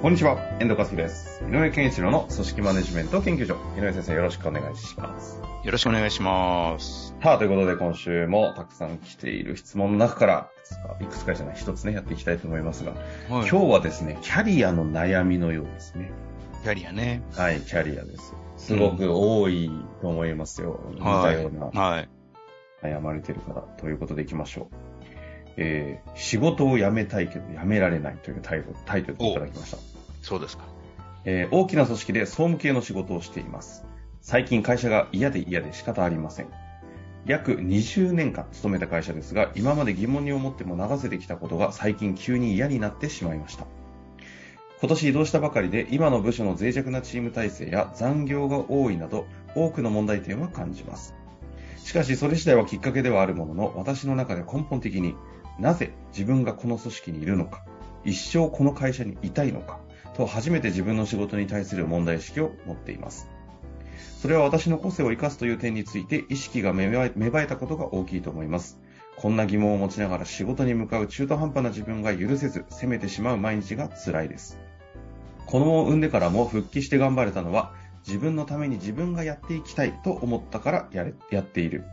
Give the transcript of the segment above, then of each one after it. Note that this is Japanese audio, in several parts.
こんにちは、遠藤和樹です。井上健一郎の組織マネジメント研究所。井上先生、よろしくお願いします。よろしくお願いします。さあ、ということで今週もたくさん来ている質問の中から、いくつか、じゃない、一つね、やっていきたいと思いますが、今今日はですね、キャリアの悩みのようですね。キャリアね。はい、キャリアです。すごく多いと思いますよ。似たようなはい。悩まれている方ということでいきましょう。えー、仕事を辞めたいけど辞められないというタイトルタイトルでいただきました。そうですか。えー大きな組織で総務系の仕事をしています。最近会社が嫌で嫌で仕方ありません。約20年間勤めた会社ですが、今まで疑問に思っても流せてきたことが最近急に嫌になってしまいました。今年移動したばかりで今の部署の脆弱なチーム体制や残業が多いなど多くの問題点は感じます。しかしそれ自体はきっかけではあるものの私の中で根本的になぜ自分がこの組織にいるのか、一生この会社にいたいのか、と初めて自分の仕事に対する問題意識を持っています。それは私の個性を生かすという点について意識が芽生えたことが大きいと思います。こんな疑問を持ちながら仕事に向かう中途半端な自分が許せず責めてしまう毎日が辛いです。子供を産んでからも復帰して頑張れたのは自分のために自分がやっていきたいと思ったからやれやっている。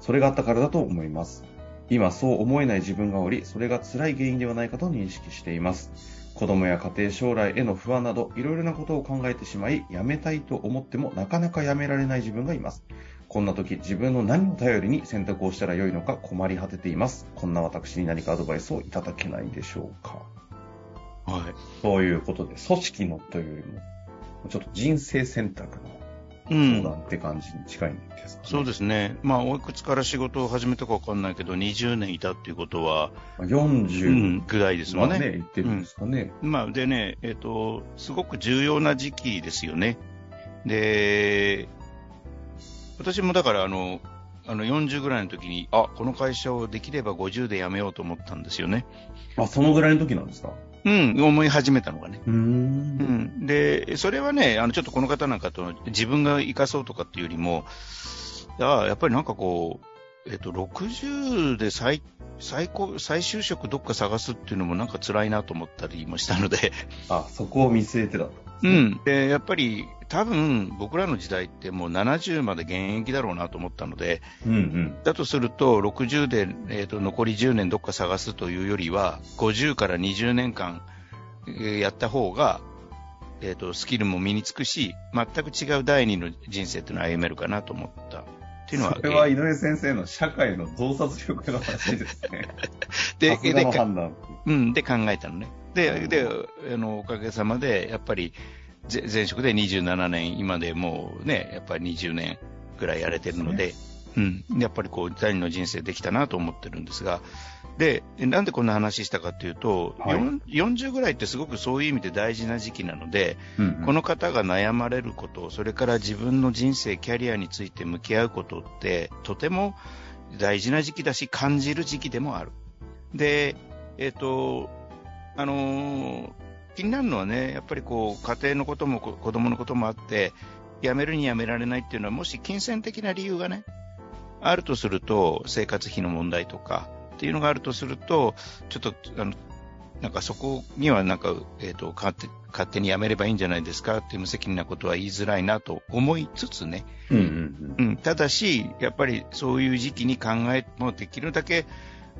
それがあったからだと思います。今そう思えない自分がおり、それが辛い原因ではないかと認識しています。子供や家庭将来への不安などいろいろなことを考えてしまい、辞めたいと思ってもなかなか辞められない自分がいます。こんな時自分の何を頼りに選択をしたらよいのか困り果てています。こんな私に何かアドバイスをいただけないでしょうか。はい。そういうことで、組織のというよりも、ちょっと人生選択のう相ん。談って感じに近いんですかね。そうですね。まあ、おいくつから仕事を始めたかわかんないけど、20年いたっていうことは、う40ん、ぐらいですもんね。ってるんですかね。まあ、でね、えっ、と、すごく重要な時期ですよね。で、私もだから、あの、あの40ぐらいの時に、あ、この会社をできれば50で辞めようと思ったんですよね。あ、そのぐらいの時なんですか？うん、思い始めたのがね。うー。うんん、で、それはね、あの、ちょっとこの方なんかと自分が生かそうとかっていうよりも、あやっぱりなんかこう、えっと、60で最、最高、再就職どっか探すっていうのもなんか辛いなと思ったりもしたので、あ、そこを見据えてだ。うん。で、やっぱり多分僕らの時代ってもう70まで現役だろうなと思ったので、うんうん。だとすると60で、えっと残り10年どっか探すというよりは、50から20年間、えーやった方が、えっとスキルも身につくし、全く違う第二の人生っていうのを歩めるかなと思った。っていうのは、それは井上先生の社会の洞察力の話ですね。でさすがの判断。うん、で考えたのね。で、で、あの、おかげさまで、やっぱり、ぜ前職で27年、今でもうね、やっぱり20年ぐらいやれてるので、うん、やっぱりこう、第二の人生できたなと思ってるんですが、で、なんでこんな話したかっていうと、はい。よん40ぐらいってすごくそういう意味で大事な時期なので、うんうん。この方が悩まれること、それから自分の人生、キャリアについて向き合うことって、とても大事な時期だし、感じる時期でもある。で、えっ、と、あのー気になるのはね、やっぱりこう、家庭のこともこ子供のこともあって、辞めるに辞められないっていうのは、もし金銭的な理由がね、あるとすると、生活費の問題とかっていうのがあるとすると、ちょっと、あの、なんかそこにはなんか、えっ、と、勝手、勝手に辞めればいいんじゃないですかっていう無責任なことは言いづらいなと思いつつね。うんうんうん。ただし、やっぱりそういう時期に考え、もうできるだけ、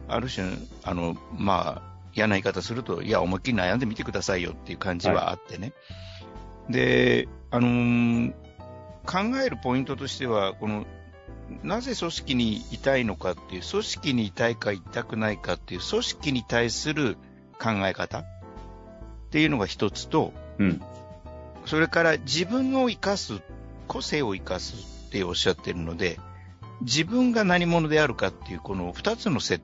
ある種、あの、まあ、嫌な言い方すると、いや、思いっきり悩んでみてくださいよっていう感じはあってね。で、あのー考えるポイントとしては、この、なぜ組織にいたいのかっていう、組織にいたいかいたくないかっていう、組織に対する考え方？っていうのが一つと、うん。うん。それから自分を生かす、個性を生かすっておっしゃってるので、自分が何者であるかっていう、この二つのせ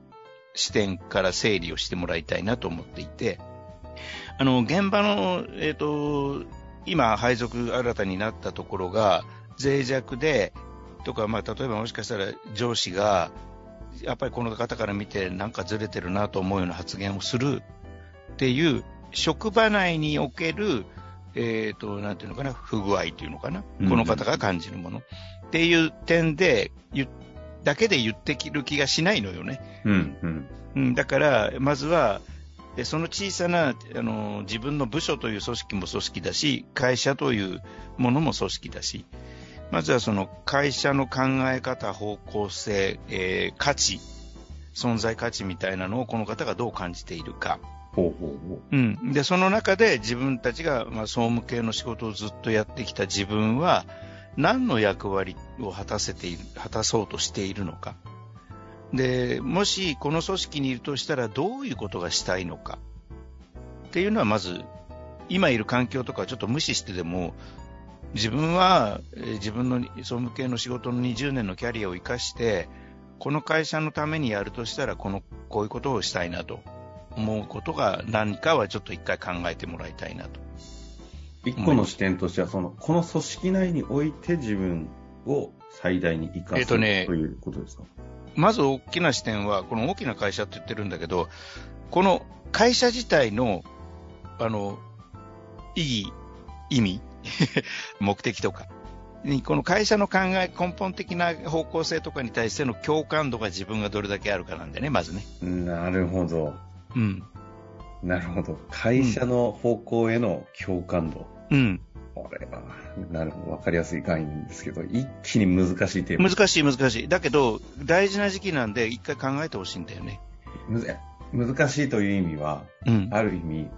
視点から整理をしてもらいたいなと思っていて、あの、現場の、えっ、と、今、配属新たになったところが、脆弱で、とか、まあ、例えばもしかしたら上司が、やっぱりこの方から見てなんかずれてるなと思うような発言をするっていう職場内における、えっ、と、なんていうのかな、不具合っていうのかな、うんこの方が感じるものっていう点で、言だけで言ってきる気がしないのよね。うん、うん。うん、だから、まずは、えその小さなあの自分の部署という組織も組織だし、会社というものも組織だし、まずはその会社の考え方、方向性、えー価値、存在価値みたいなのをこの方がどう感じているか。ほうほうほう。ん、でその中で自分たちが、まあ、総務系の仕事をずっとやってきた自分は何の役割を果たせている果たそうとしているのか。でもしこの組織にいるとしたらどういうことがしたいのか。っていうのはまず今いる環境とかはちょっと無視してでも自分はえー自分の総務系の仕事の20年のキャリアを生かしてこの会社のためにやるとしたらこのこういうことをしたいなと思うことが何かはちょっと一回考えてもらいたいなと。う。一個の視点としては、その、この組織内において自分を最大に生かす、えっとねということですか？まず大きな視点は、この大きな会社って言ってるんだけど、この会社自体の、あの、意義、意味、目的とか、にこの会社の考え、根本的な方向性とかに対しての共感度が自分がどれだけあるかなんだよね、まずね。なるほど。うん。なるほど。会社の方向への共感度。うん。これは、なるほど。わかりやすい概念ですけど、一気に難しいテーマ。難しい難しい。だけど、大事な時期なんで一回考えてほしいんだよね。難しいという意味は、うん。ある意味、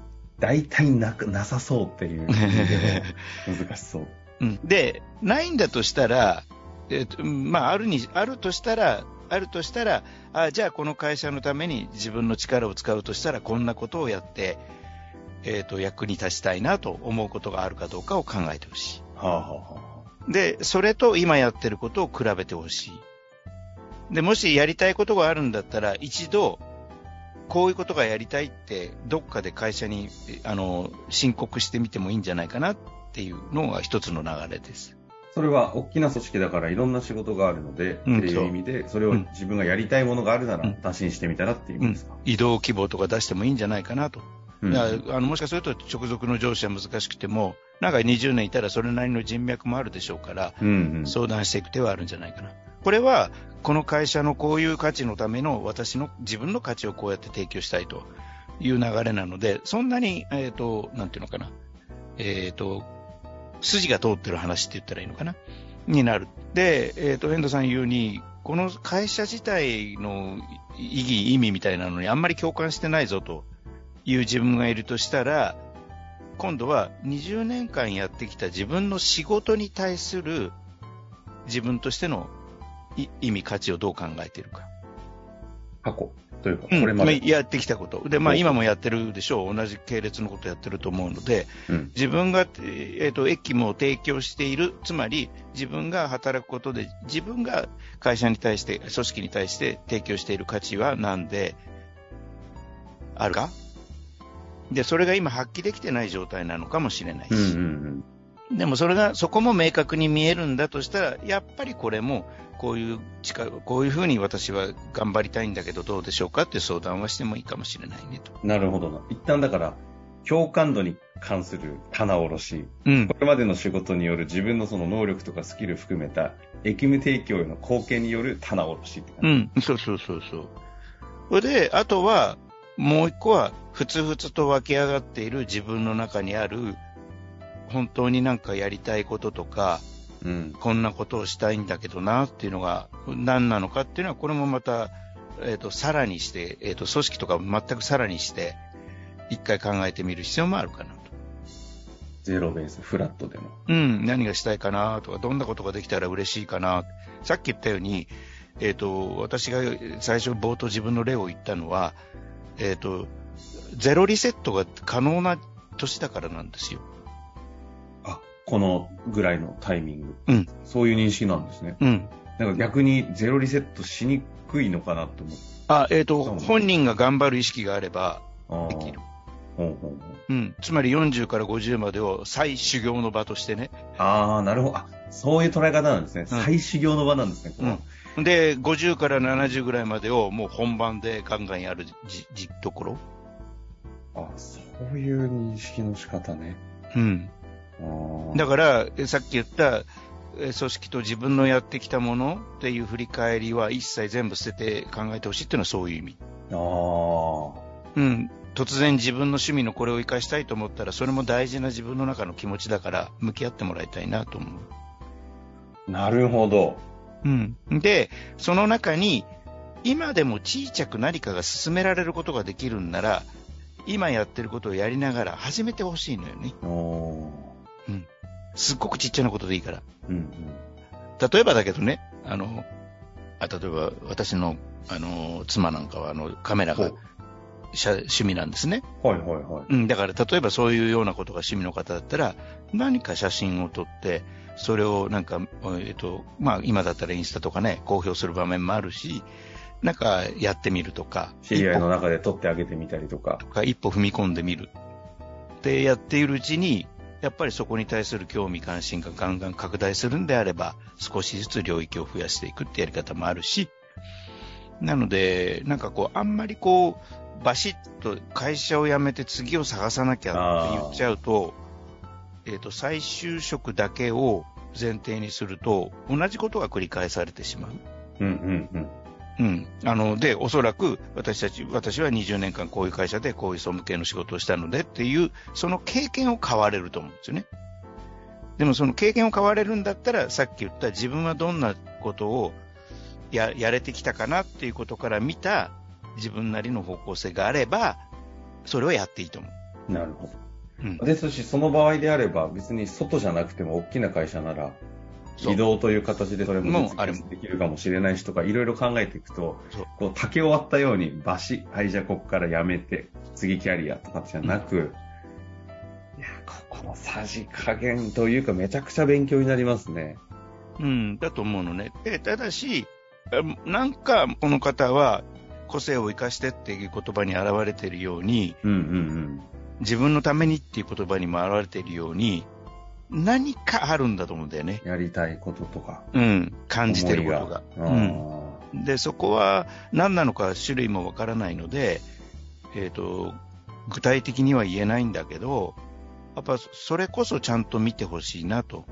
大体なく、なさそうっていう難しそう。うん、で、ないんだとしたら、えっとうんまあ、あるに、あるとしたら、あるとしたら、あじゃあこの会社のために自分の力を使うとしたら、こんなことをやって、えっ、と、役に立ちたいなと思うことがあるかどうかを考えてほしはあ、はあはあ、い。で、それと今やってることを比べてほしい。で、もしやりたいことがあるんだったら、一度、こういうことがやりたいって、どっかで会社に、えあの、申告してみてもいいんじゃないかなっていうのが一つの流れです。それは大きな組織だからいろんな仕事があるので、うんっていう意味で、それをうん自分がやりたいものがあるならうん打診してみたらっていう意味ですか？移動希望とか出してもいいんじゃないかなと。うんいやあのもしかすると直属の上司は難しくても、なんか20年いたらそれなりの人脈もあるでしょうから、うんうん。相談していく手はあるんじゃないかな。これは、この会社のこういう価値のための私の自分の価値をこうやって提供したいという流れなので、そんなに、えっ、と、なんていうのかな。えっ、と、筋が通ってる話って言ったらいいのかな？になる。で、えっ、と、遠藤さん言うに、この会社自体の意義、意味みたいなのにあんまり共感してないぞという自分がいるとしたら、今度は20年間やってきた自分の仕事に対する自分としての意味、価値をどう考えているか。過去というか、うんこれまで。あやってきたこと。で、まあ今もやってるでしょう。同じ系列のことやってると思うので、うん自分が、えっ、と、駅務を提供している。つまり、自分が働くことで、自分が会社に対して、組織に対して提供している価値は何であるか？で、それが今発揮できてない状態なのかもしれないし。うんうんでもそれが、そこも明確に見えるんだとしたら、やっぱりこれも、こういう力、こういうふうに私は頑張りたいんだけどどうでしょうかって相談はしてもいいかもしれないねと。うん。なるほどな。一旦だから、共感度に関する棚卸し、うんこ。れまでの仕事による自分のその能力とかスキル含めた、役務提供への貢献による棚卸しってう感じ。ん。そうそうそうそう。それで、あとは、もう一個は、ふつふつと湧き上がっている自分の中にある、本当になんかやりたいこととか、うん。こんなことをしたいんだけどなっていうのが何なのかっていうのは、これもまた、えっ、と、さらにして、えっ、と、組織とか全くさらにして、一回考えてみる必要もあるかなと。ゼロベース、フラットでの。うん、何がしたいかなとか、どんなことができたら嬉しいかな。さっき言ったように、えっ、と、私が最初冒頭自分の例を言ったのは、えっ、と、ゼロリセットが可能な年だからなんですよ。あ、このぐらいのタイミング。うん。そういう認識なんですね。うん。なんか逆にゼロリセットしにくいのかなと思って。あ、えっ、と、本人が頑張る意識があれば、あできる。ほうほうほううん。つまり40から50までを再修行の場としてね。ああ、なるほど。あ、そういう捉え方なんですね。再修行の場なんですね、うん。で、50から70ぐらいまでをもう本番でガンガンやるじ、じ、ところ。あ、そういう認識の仕方ね。うん。だから、えさっき言った、え組織と自分のやってきたものっていう振り返りは一切全部捨てて考えてほしいっていうのはそういう意味。あー。うん。突然自分の趣味のこれを活かしたいと思ったら、それも大事な自分の中の気持ちだから、向き合ってもらいたいなと思う。なるほど。うん。で、その中に、今でも小さく何かが進められることができるんなら、今やってることをやりながら始めてほしいのよね。おー。すっごくちっちゃなことでいいから。うんうん。例えばだけどね、あの、あ例えば私の、あの、妻なんかは、あの、カメラが趣味なんですね。はいはいはい。うん、だから例えばそういうようなことが趣味の方だったら、何か写真を撮って、それをなんか、えっと、まあ今だったらインスタとかね、公表する場面もあるし、なんかやってみるとか、知り合いの中で撮ってあげてみたりとか。とか一歩踏み込んでみる。ってやっているうちに、やっぱりそこに対する興味関心がガンガン拡大するんであれば、少しずつ領域を増やしていくってやり方もあるし、なので、なんかこう、あんまりこう、バシッと会社を辞めて次を探さなきゃって言っちゃうと、えっ、と、再就職だけを前提にすると、同じことが繰り返されてしまう。うんうんうん。うん。あの、で、おそらく私たち、私は20年間こういう会社でこういう総務系の仕事をしたのでっていう、その経験を買われると思うんですよね。でもその経験を買われるんだったら、さっき言った自分はどんなことをや、やれてきたかなっていうことから見た自分なりの方向性があれば、それをやっていいと思う。なるほど。うん。ですし、その場合であれば、別に外じゃなくても大きな会社なら、移動という形でそれも実現できるかもしれないしとか、いろいろ考えていくとこう竹を割ったように、バシはい、じゃあここからやめて、次キャリアとかじゃなく、いや、ここのさじ加減というか、めちゃくちゃ勉強になりますね。うん、だと思うのね。で、ただし、うんなんかこの方は個性を生かしてっていう言葉に表れているように、うんうん自分のためにっていう言葉にも表れているように、何かあるんだと思うんだよね。うん。やりたいこととか。うん。感じてることが。うん。で、そこは何なのか種類もわからないので、えっ、と、具体的には言えないんだけど、やっぱそれこそちゃんと見てほしいなと。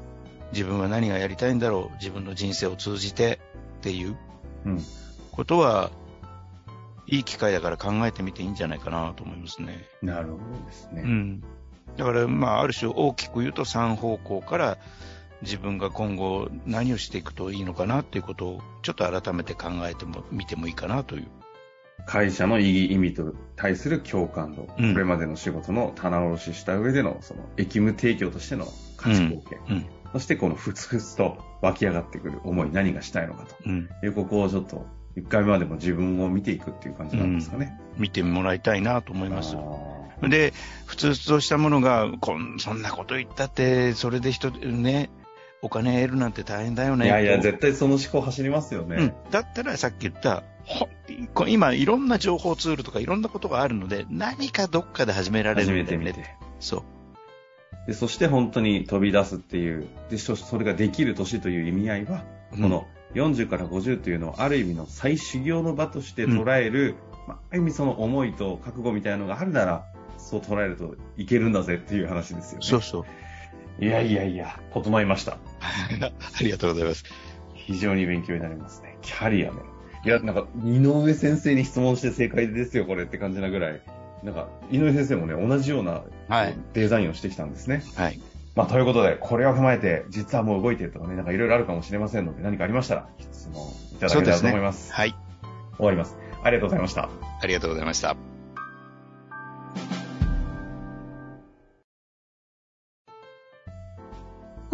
自分は何がやりたいんだろう。自分の人生を通じてっていう。ことは、いい機会だから考えてみていいんじゃないかなと思いますね。なるほどですね。うん。だから、まあ、ある種大きく言うと3方向から自分が今後何をしていくといいのかなっていうことをちょっと改めて考えてもみてもいいかなという。会社の意義、意味と対する共感度、うんこれまでの仕事の棚卸しした上での、その、役務提供としての価値貢献、うん。そしてこのふつふつと湧き上がってくる思い、何がしたいのかとうん。いう、ここをちょっと、一回目までも自分を見ていくっていう感じなんですかね。見てもらいたいなと思います。あで、普通としたものが、こん、そんなこと言ったって、それで人、ね、お金得るなんて大変だよね。ーいやいや、と絶対その思考走りますよね。うん。だったらさっき言った、今いろんな情報ツールとかいろんなことがあるので、何かどっかで始められ初るね。めて見て。そう。で、そして本当に飛び出すっていう、で、そそれができる年という意味合いは、この40から50というのをある意味の再修行の場として捉える、まあ、ある意味その思いと覚悟みたいなのがあるなら、そう捉えるといけるんだぜっていう話ですよね。そうそう。いやいやいや、整いました。ありがとうございます。非常に勉強になりますね。キャリアね。いや、なんか、井上先生に質問して正解ですよ、これって感じなぐらい。なんか、井上先生もね、同じようなはいデザインをしてきたんですね。はい。まあ、ということで、これを踏まえて、実はもう動いてるとかね、なんかいろいろあるかもしれませんので、何かありましたら、質問いただけたらと思います。はい。終わります。ありがとうございました。ありがとうございました。